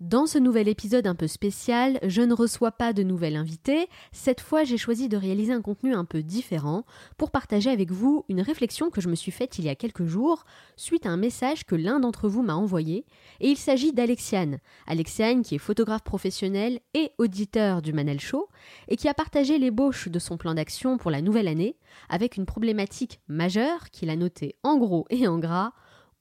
Dans ce nouvel épisode un peu spécial, je ne reçois pas de nouvel invité. Cette fois, j'ai choisi de réaliser un contenu un peu différent pour partager avec vous une réflexion que je me suis faite il y a quelques jours suite à un message que l'un d'entre vous m'a envoyé. Et il s'agit d'Alexiane. Alexiane qui est photographe professionnel et auditeur du Manel Show et qui a partagé l'ébauche de son plan d'action pour la nouvelle année avec une problématique majeure qu'il a notée en gros et en gras.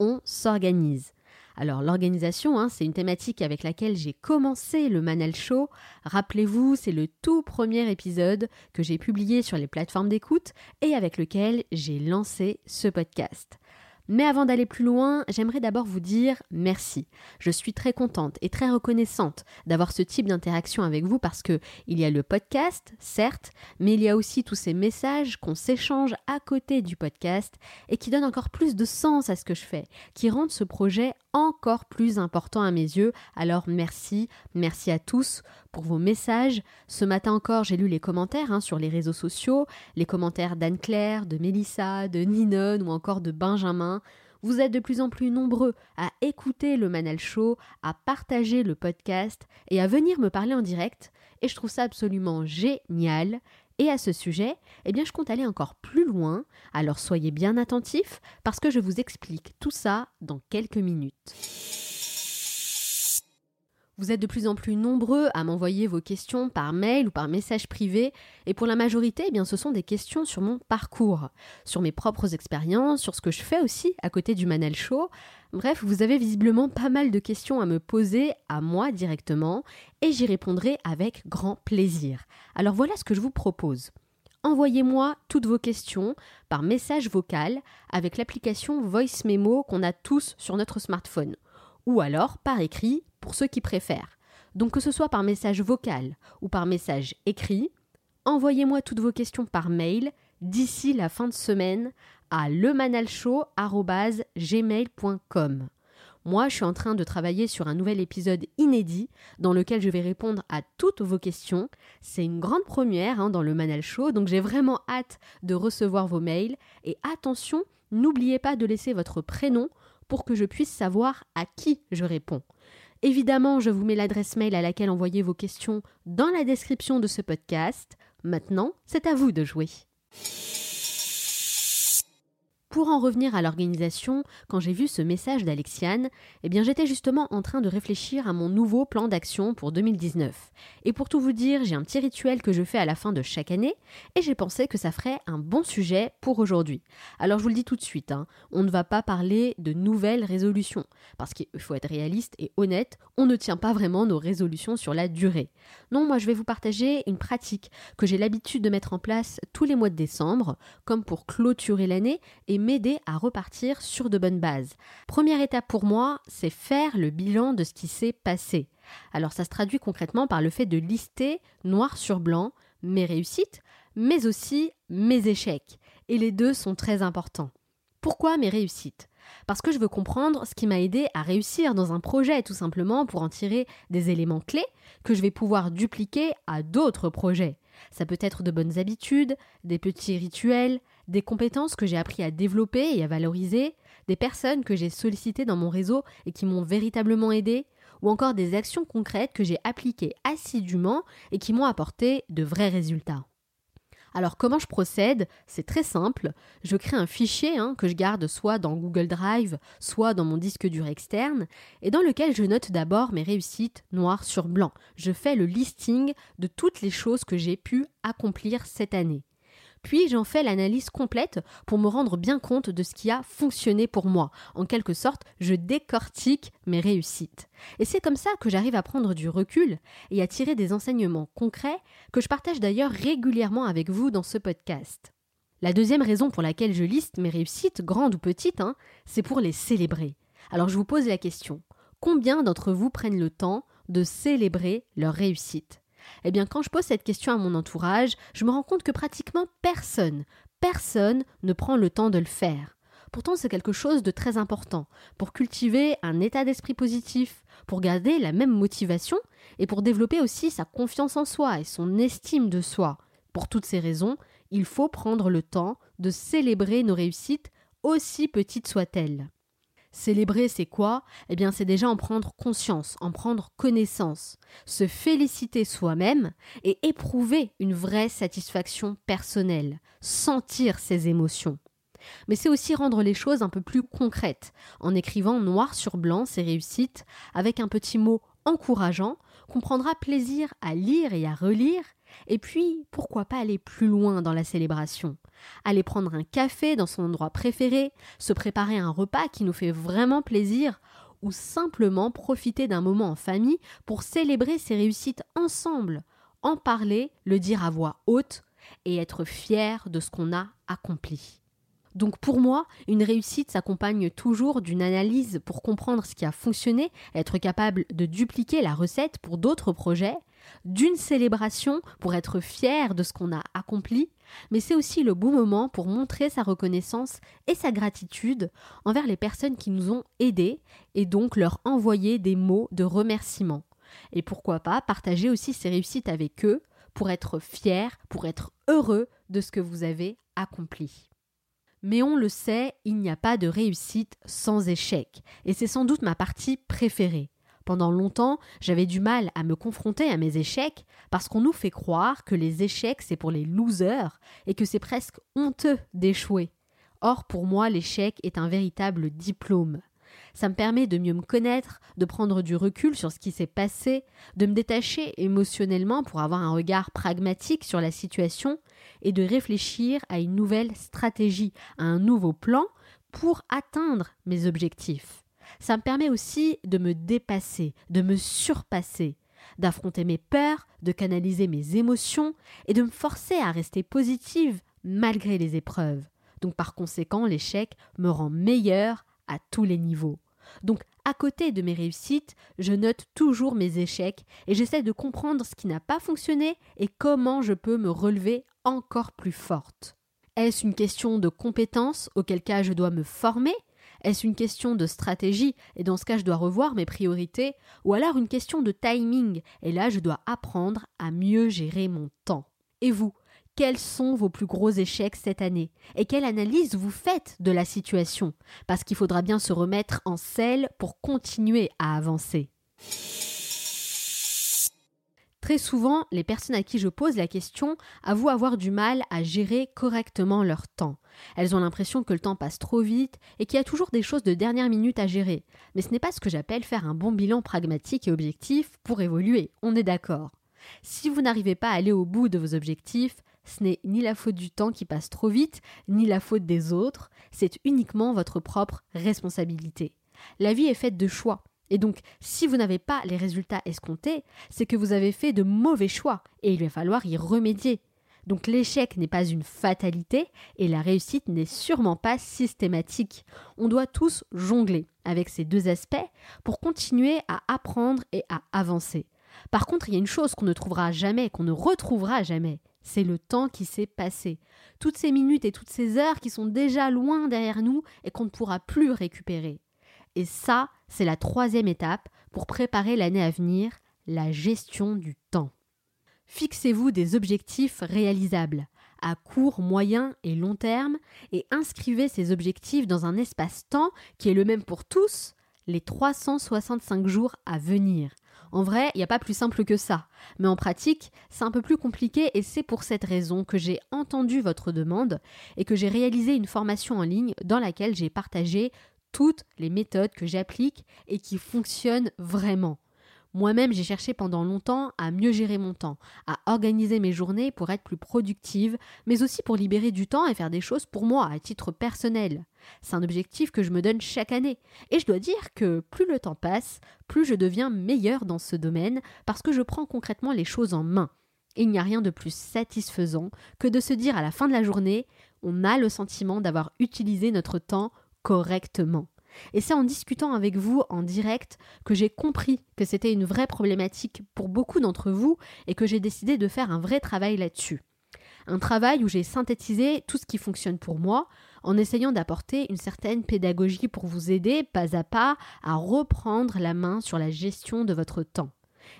On s'organise. Alors l'organisation, hein, c'est une thématique avec laquelle j'ai commencé le Manal Show. Rappelez-vous, c'est le tout premier épisode que j'ai publié sur les plateformes d'écoute et avec lequel j'ai lancé ce podcast. Mais avant d'aller plus loin, j'aimerais d'abord vous dire merci. Je suis très contente et très reconnaissante d'avoir ce type d'interaction avec vous parce que il y a le podcast, certes, mais il y a aussi tous ces messages qu'on s'échange à côté du podcast et qui donnent encore plus de sens à ce que je fais, qui rendent ce projet encore plus important à mes yeux. Alors merci, merci à tous pour vos messages. Ce matin encore, j'ai lu les commentaires hein, sur les réseaux sociaux, les commentaires d'Anne-Claire, de Mélissa, de Ninon ou encore de Benjamin. Vous êtes de plus en plus nombreux à écouter le Manal Show, à partager le podcast et à venir me parler en direct. Et je trouve ça absolument génial. Et à ce sujet, eh bien, je compte aller encore plus loin, alors soyez bien attentifs parce que je vous explique tout ça dans quelques minutes. Vous êtes de plus en plus nombreux à m'envoyer vos questions par mail ou par message privé, et pour la majorité, eh bien, ce sont des questions sur mon parcours, sur mes propres expériences, sur ce que je fais aussi à côté du Manel Show. Bref, vous avez visiblement pas mal de questions à me poser à moi directement, et j'y répondrai avec grand plaisir. Alors voilà ce que je vous propose. Envoyez-moi toutes vos questions par message vocal avec l'application Voice Memo qu'on a tous sur notre smartphone, ou alors par écrit pour ceux qui préfèrent. Donc que ce soit par message vocal ou par message écrit, envoyez-moi toutes vos questions par mail d'ici la fin de semaine à lemanalshow.gmail.com. Moi, je suis en train de travailler sur un nouvel épisode inédit dans lequel je vais répondre à toutes vos questions. C'est une grande première hein, dans le Manal Show, donc j'ai vraiment hâte de recevoir vos mails. Et attention, n'oubliez pas de laisser votre prénom pour que je puisse savoir à qui je réponds. Évidemment, je vous mets l'adresse mail à laquelle envoyer vos questions dans la description de ce podcast. Maintenant, c'est à vous de jouer. Pour en revenir à l'organisation, quand j'ai vu ce message d'Alexiane, eh bien j'étais justement en train de réfléchir à mon nouveau plan d'action pour 2019. Et pour tout vous dire, j'ai un petit rituel que je fais à la fin de chaque année, et j'ai pensé que ça ferait un bon sujet pour aujourd'hui. Alors je vous le dis tout de suite, hein, on ne va pas parler de nouvelles résolutions, parce qu'il faut être réaliste et honnête, on ne tient pas vraiment nos résolutions sur la durée. Non, moi je vais vous partager une pratique que j'ai l'habitude de mettre en place tous les mois de décembre, comme pour clôturer l'année et m'aider à repartir sur de bonnes bases. Première étape pour moi, c'est faire le bilan de ce qui s'est passé. Alors ça se traduit concrètement par le fait de lister noir sur blanc mes réussites, mais aussi mes échecs. Et les deux sont très importants. Pourquoi mes réussites? Parce que je veux comprendre ce qui m'a aidé à réussir dans un projet, tout simplement pour en tirer des éléments clés que je vais pouvoir dupliquer à d'autres projets. Ça peut être de bonnes habitudes, des petits rituels, des compétences que j'ai appris à développer et à valoriser, des personnes que j'ai sollicitées dans mon réseau et qui m'ont véritablement aidé, ou encore des actions concrètes que j'ai appliquées assidûment et qui m'ont apporté de vrais résultats. Alors comment je procède? C'est très simple. Je crée un fichier hein, que je garde soit dans Google Drive, soit dans mon disque dur externe, et dans lequel je note d'abord mes réussites noir sur blanc. Je fais le listing de toutes les choses que j'ai pu accomplir cette année. Puis j'en fais l'analyse complète pour me rendre bien compte de ce qui a fonctionné pour moi. En quelque sorte, je décortique mes réussites. Et c'est comme ça que j'arrive à prendre du recul et à tirer des enseignements concrets que je partage d'ailleurs régulièrement avec vous dans ce podcast. La deuxième raison pour laquelle je liste mes réussites, grandes ou petites, hein, c'est pour les célébrer. Alors je vous pose la question, combien d'entre vous prennent le temps de célébrer leur réussite eh bien, quand je pose cette question à mon entourage, je me rends compte que pratiquement personne, personne ne prend le temps de le faire. Pourtant, c'est quelque chose de très important pour cultiver un état d'esprit positif, pour garder la même motivation et pour développer aussi sa confiance en soi et son estime de soi. Pour toutes ces raisons, il faut prendre le temps de célébrer nos réussites, aussi petites soient-elles. Célébrer, c'est quoi? Eh bien, c'est déjà en prendre conscience, en prendre connaissance, se féliciter soi-même et éprouver une vraie satisfaction personnelle, sentir ses émotions. Mais c'est aussi rendre les choses un peu plus concrètes, en écrivant noir sur blanc ses réussites, avec un petit mot encourageant qu'on prendra plaisir à lire et à relire, et puis pourquoi pas aller plus loin dans la célébration aller prendre un café dans son endroit préféré, se préparer un repas qui nous fait vraiment plaisir, ou simplement profiter d'un moment en famille pour célébrer ses réussites ensemble, en parler, le dire à voix haute et être fier de ce qu'on a accompli. Donc pour moi, une réussite s'accompagne toujours d'une analyse pour comprendre ce qui a fonctionné, être capable de dupliquer la recette pour d'autres projets, d'une célébration pour être fier de ce qu'on a accompli, mais c'est aussi le bon moment pour montrer sa reconnaissance et sa gratitude envers les personnes qui nous ont aidés et donc leur envoyer des mots de remerciement. Et pourquoi pas partager aussi ses réussites avec eux pour être fier, pour être heureux de ce que vous avez accompli. Mais on le sait, il n'y a pas de réussite sans échec, et c'est sans doute ma partie préférée. Pendant longtemps, j'avais du mal à me confronter à mes échecs parce qu'on nous fait croire que les échecs c'est pour les losers et que c'est presque honteux d'échouer. Or, pour moi, l'échec est un véritable diplôme. Ça me permet de mieux me connaître, de prendre du recul sur ce qui s'est passé, de me détacher émotionnellement pour avoir un regard pragmatique sur la situation et de réfléchir à une nouvelle stratégie, à un nouveau plan pour atteindre mes objectifs. Ça me permet aussi de me dépasser, de me surpasser, d'affronter mes peurs, de canaliser mes émotions et de me forcer à rester positive malgré les épreuves. Donc par conséquent, l'échec me rend meilleur à tous les niveaux. Donc à côté de mes réussites, je note toujours mes échecs et j'essaie de comprendre ce qui n'a pas fonctionné et comment je peux me relever encore plus forte. Est-ce une question de compétence, auquel cas je dois me former est-ce une question de stratégie, et dans ce cas je dois revoir mes priorités, ou alors une question de timing, et là je dois apprendre à mieux gérer mon temps Et vous, quels sont vos plus gros échecs cette année Et quelle analyse vous faites de la situation? Parce qu'il faudra bien se remettre en selle pour continuer à avancer. Très souvent, les personnes à qui je pose la question avouent avoir du mal à gérer correctement leur temps. Elles ont l'impression que le temps passe trop vite et qu'il y a toujours des choses de dernière minute à gérer. Mais ce n'est pas ce que j'appelle faire un bon bilan pragmatique et objectif pour évoluer, on est d'accord. Si vous n'arrivez pas à aller au bout de vos objectifs, ce n'est ni la faute du temps qui passe trop vite, ni la faute des autres, c'est uniquement votre propre responsabilité. La vie est faite de choix. Et donc, si vous n'avez pas les résultats escomptés, c'est que vous avez fait de mauvais choix et il va falloir y remédier. Donc l'échec n'est pas une fatalité et la réussite n'est sûrement pas systématique. On doit tous jongler avec ces deux aspects pour continuer à apprendre et à avancer. Par contre, il y a une chose qu'on ne trouvera jamais, qu'on ne retrouvera jamais, c'est le temps qui s'est passé. Toutes ces minutes et toutes ces heures qui sont déjà loin derrière nous et qu'on ne pourra plus récupérer. Et ça, c'est la troisième étape pour préparer l'année à venir, la gestion du temps. Fixez-vous des objectifs réalisables à court, moyen et long terme et inscrivez ces objectifs dans un espace-temps qui est le même pour tous, les 365 jours à venir. En vrai, il n'y a pas plus simple que ça. Mais en pratique, c'est un peu plus compliqué et c'est pour cette raison que j'ai entendu votre demande et que j'ai réalisé une formation en ligne dans laquelle j'ai partagé toutes les méthodes que j'applique et qui fonctionnent vraiment. Moi-même, j'ai cherché pendant longtemps à mieux gérer mon temps, à organiser mes journées pour être plus productive, mais aussi pour libérer du temps et faire des choses pour moi à titre personnel. C'est un objectif que je me donne chaque année. Et je dois dire que plus le temps passe, plus je deviens meilleur dans ce domaine parce que je prends concrètement les choses en main. il n'y a rien de plus satisfaisant que de se dire à la fin de la journée, on a le sentiment d'avoir utilisé notre temps correctement. Et c'est en discutant avec vous en direct que j'ai compris que c'était une vraie problématique pour beaucoup d'entre vous et que j'ai décidé de faire un vrai travail là-dessus. Un travail où j'ai synthétisé tout ce qui fonctionne pour moi en essayant d'apporter une certaine pédagogie pour vous aider pas à pas à reprendre la main sur la gestion de votre temps.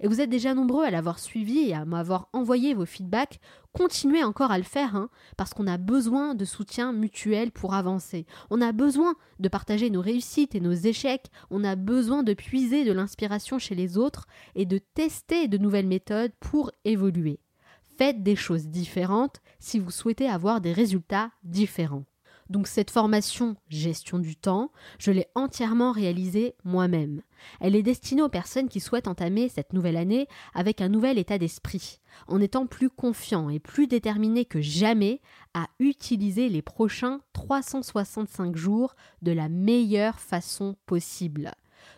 Et vous êtes déjà nombreux à l'avoir suivi et à m'avoir envoyé vos feedbacks. Continuez encore à le faire, hein, parce qu'on a besoin de soutien mutuel pour avancer. On a besoin de partager nos réussites et nos échecs. On a besoin de puiser de l'inspiration chez les autres et de tester de nouvelles méthodes pour évoluer. Faites des choses différentes si vous souhaitez avoir des résultats différents. Donc cette formation gestion du temps, je l'ai entièrement réalisée moi-même. Elle est destinée aux personnes qui souhaitent entamer cette nouvelle année avec un nouvel état d'esprit, en étant plus confiants et plus déterminés que jamais à utiliser les prochains 365 jours de la meilleure façon possible.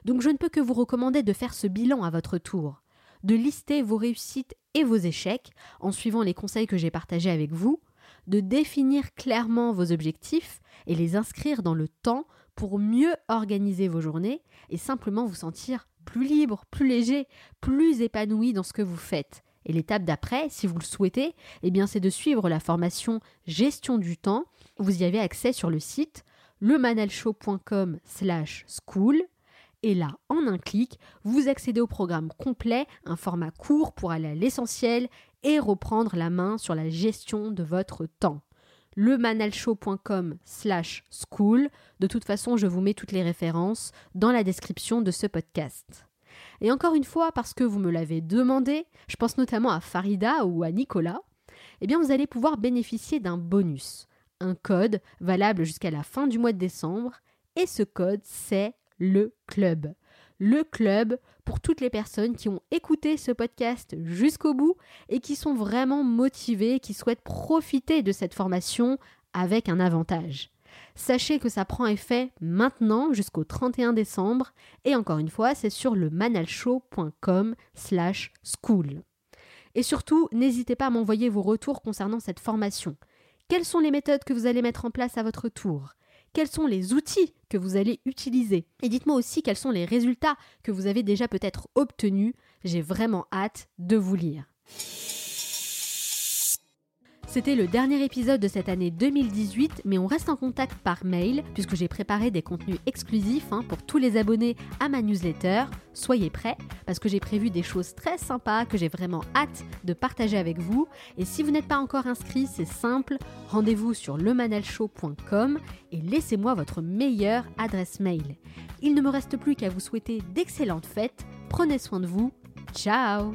Donc je ne peux que vous recommander de faire ce bilan à votre tour, de lister vos réussites et vos échecs en suivant les conseils que j'ai partagés avec vous, de définir clairement vos objectifs et les inscrire dans le temps pour mieux organiser vos journées et simplement vous sentir plus libre, plus léger, plus épanoui dans ce que vous faites. Et l'étape d'après, si vous le souhaitez, eh bien c'est de suivre la formation Gestion du temps. Vous y avez accès sur le site lemanalshow.com/school et là, en un clic, vous accédez au programme complet, un format court pour aller à l'essentiel et reprendre la main sur la gestion de votre temps. lemanalshow.com slash school. De toute façon, je vous mets toutes les références dans la description de ce podcast. Et encore une fois, parce que vous me l'avez demandé, je pense notamment à Farida ou à Nicolas, eh bien vous allez pouvoir bénéficier d'un bonus, un code valable jusqu'à la fin du mois de décembre, et ce code c'est le club. Le club pour toutes les personnes qui ont écouté ce podcast jusqu'au bout et qui sont vraiment motivées, qui souhaitent profiter de cette formation avec un avantage. Sachez que ça prend effet maintenant jusqu'au 31 décembre et encore une fois, c'est sur le manalshow.com slash school. Et surtout, n'hésitez pas à m'envoyer vos retours concernant cette formation. Quelles sont les méthodes que vous allez mettre en place à votre tour? Quels sont les outils que vous allez utiliser. Et dites-moi aussi quels sont les résultats que vous avez déjà peut-être obtenus. J'ai vraiment hâte de vous lire. C'était le dernier épisode de cette année 2018, mais on reste en contact par mail puisque j'ai préparé des contenus exclusifs hein, pour tous les abonnés à ma newsletter. Soyez prêts parce que j'ai prévu des choses très sympas que j'ai vraiment hâte de partager avec vous. Et si vous n'êtes pas encore inscrit, c'est simple, rendez-vous sur lemanalshow.com et laissez-moi votre meilleure adresse mail. Il ne me reste plus qu'à vous souhaiter d'excellentes fêtes. Prenez soin de vous. Ciao